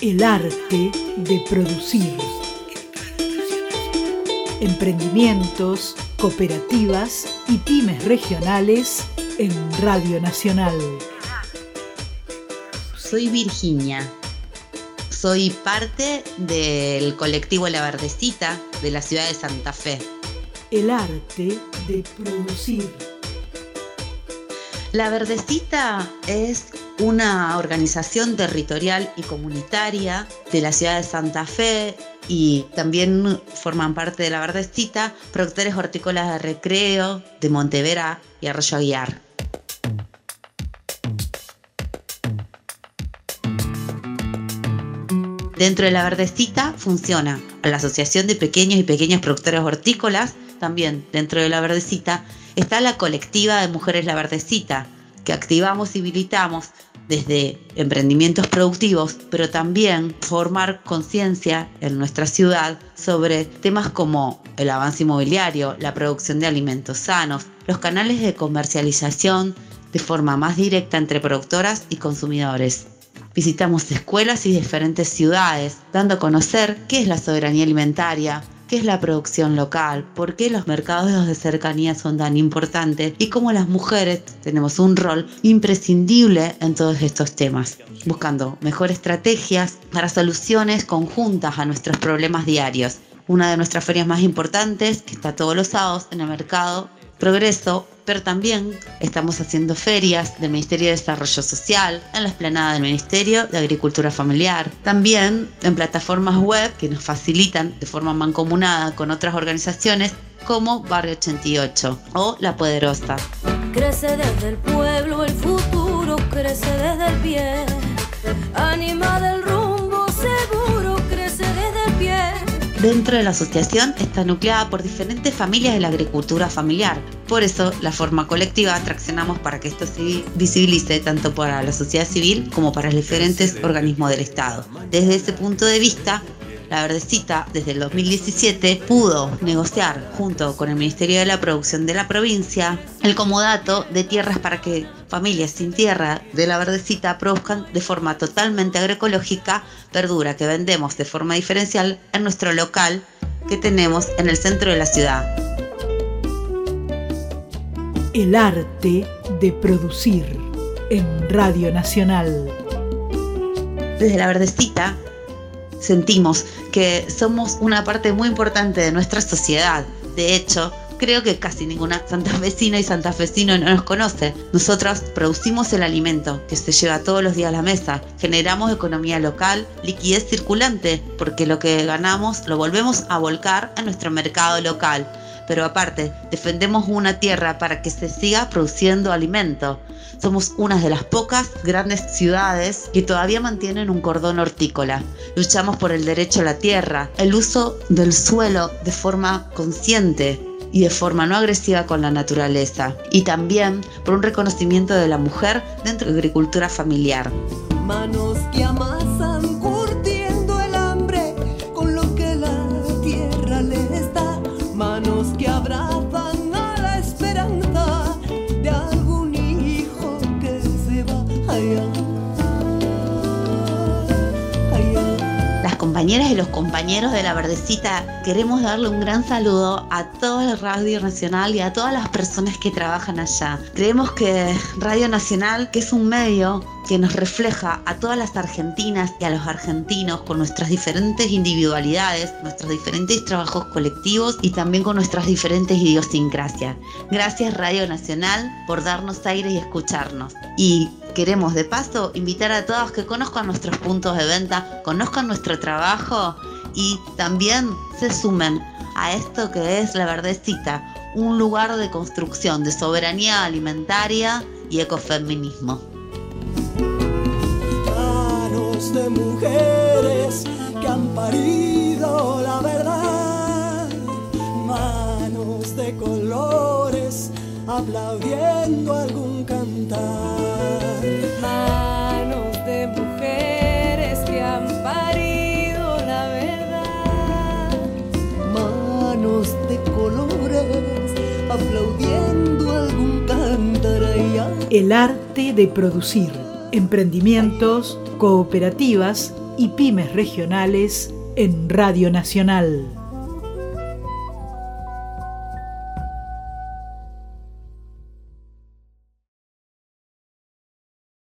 El arte de producir. Emprendimientos, cooperativas y pymes regionales en Radio Nacional. Soy Virginia. Soy parte del colectivo La Verdecita de la ciudad de Santa Fe. El arte de producir. La Verdecita es una organización territorial y comunitaria de la ciudad de Santa Fe y también forman parte de la Verdecita productores hortícolas de recreo de Montevera y Arroyo Aguiar. Dentro de la Verdecita funciona la Asociación de Pequeños y Pequeñas Productores Hortícolas. También dentro de la Verdecita está la colectiva de Mujeres La Verdecita, que activamos y habilitamos desde emprendimientos productivos, pero también formar conciencia en nuestra ciudad sobre temas como el avance inmobiliario, la producción de alimentos sanos, los canales de comercialización de forma más directa entre productoras y consumidores. Visitamos escuelas y diferentes ciudades, dando a conocer qué es la soberanía alimentaria, qué es la producción local, por qué los mercados de cercanía son tan importantes y cómo las mujeres tenemos un rol imprescindible en todos estos temas, buscando mejores estrategias para soluciones conjuntas a nuestros problemas diarios. Una de nuestras ferias más importantes, que está todos los sábados en el mercado Progreso, pero también estamos haciendo ferias del Ministerio de Desarrollo Social, en la esplanada del Ministerio de Agricultura Familiar, también en plataformas web que nos facilitan de forma mancomunada con otras organizaciones como Barrio 88 o La Poderosa. Crece desde el pueblo, el futuro crece desde el pie, anima del rumbo seguro crece desde el pie dentro de la asociación está nucleada por diferentes familias de la agricultura familiar. Por eso, la forma colectiva traccionamos para que esto se visibilice tanto para la sociedad civil como para los diferentes organismos del Estado. Desde ese punto de vista, la Verdecita, desde el 2017, pudo negociar junto con el Ministerio de la Producción de la provincia el comodato de tierras para que familias sin tierra de la Verdecita produzcan de forma totalmente agroecológica verdura que vendemos de forma diferencial en nuestro local que tenemos en el centro de la ciudad. El arte de producir en Radio Nacional. Desde la Verdecita sentimos que somos una parte muy importante de nuestra sociedad. De hecho, creo que casi ninguna santafesina y santafesino no nos conoce. Nosotros producimos el alimento que se lleva todos los días a la mesa, generamos economía local, liquidez circulante, porque lo que ganamos lo volvemos a volcar a nuestro mercado local pero aparte, defendemos una tierra para que se siga produciendo alimento. Somos una de las pocas grandes ciudades que todavía mantienen un cordón hortícola. Luchamos por el derecho a la tierra, el uso del suelo de forma consciente, y de forma no agresiva con la naturaleza, y también por un reconocimiento de la mujer dentro de la agricultura familiar. Manos que amasan compañeras y los compañeros de la Verdecita queremos darle un gran saludo a toda la Radio Nacional y a todas las personas que trabajan allá. Creemos que Radio Nacional, que es un medio que nos refleja a todas las argentinas y a los argentinos con nuestras diferentes individualidades, nuestros diferentes trabajos colectivos y también con nuestras diferentes idiosincrasias. Gracias Radio Nacional por darnos aire y escucharnos. Y queremos de paso invitar a todos que conozcan nuestros puntos de venta, conozcan nuestro trabajo y también se sumen a esto que es la verdecita, un lugar de construcción de soberanía alimentaria y ecofeminismo. El arte de producir. Emprendimientos, cooperativas y pymes regionales en Radio Nacional.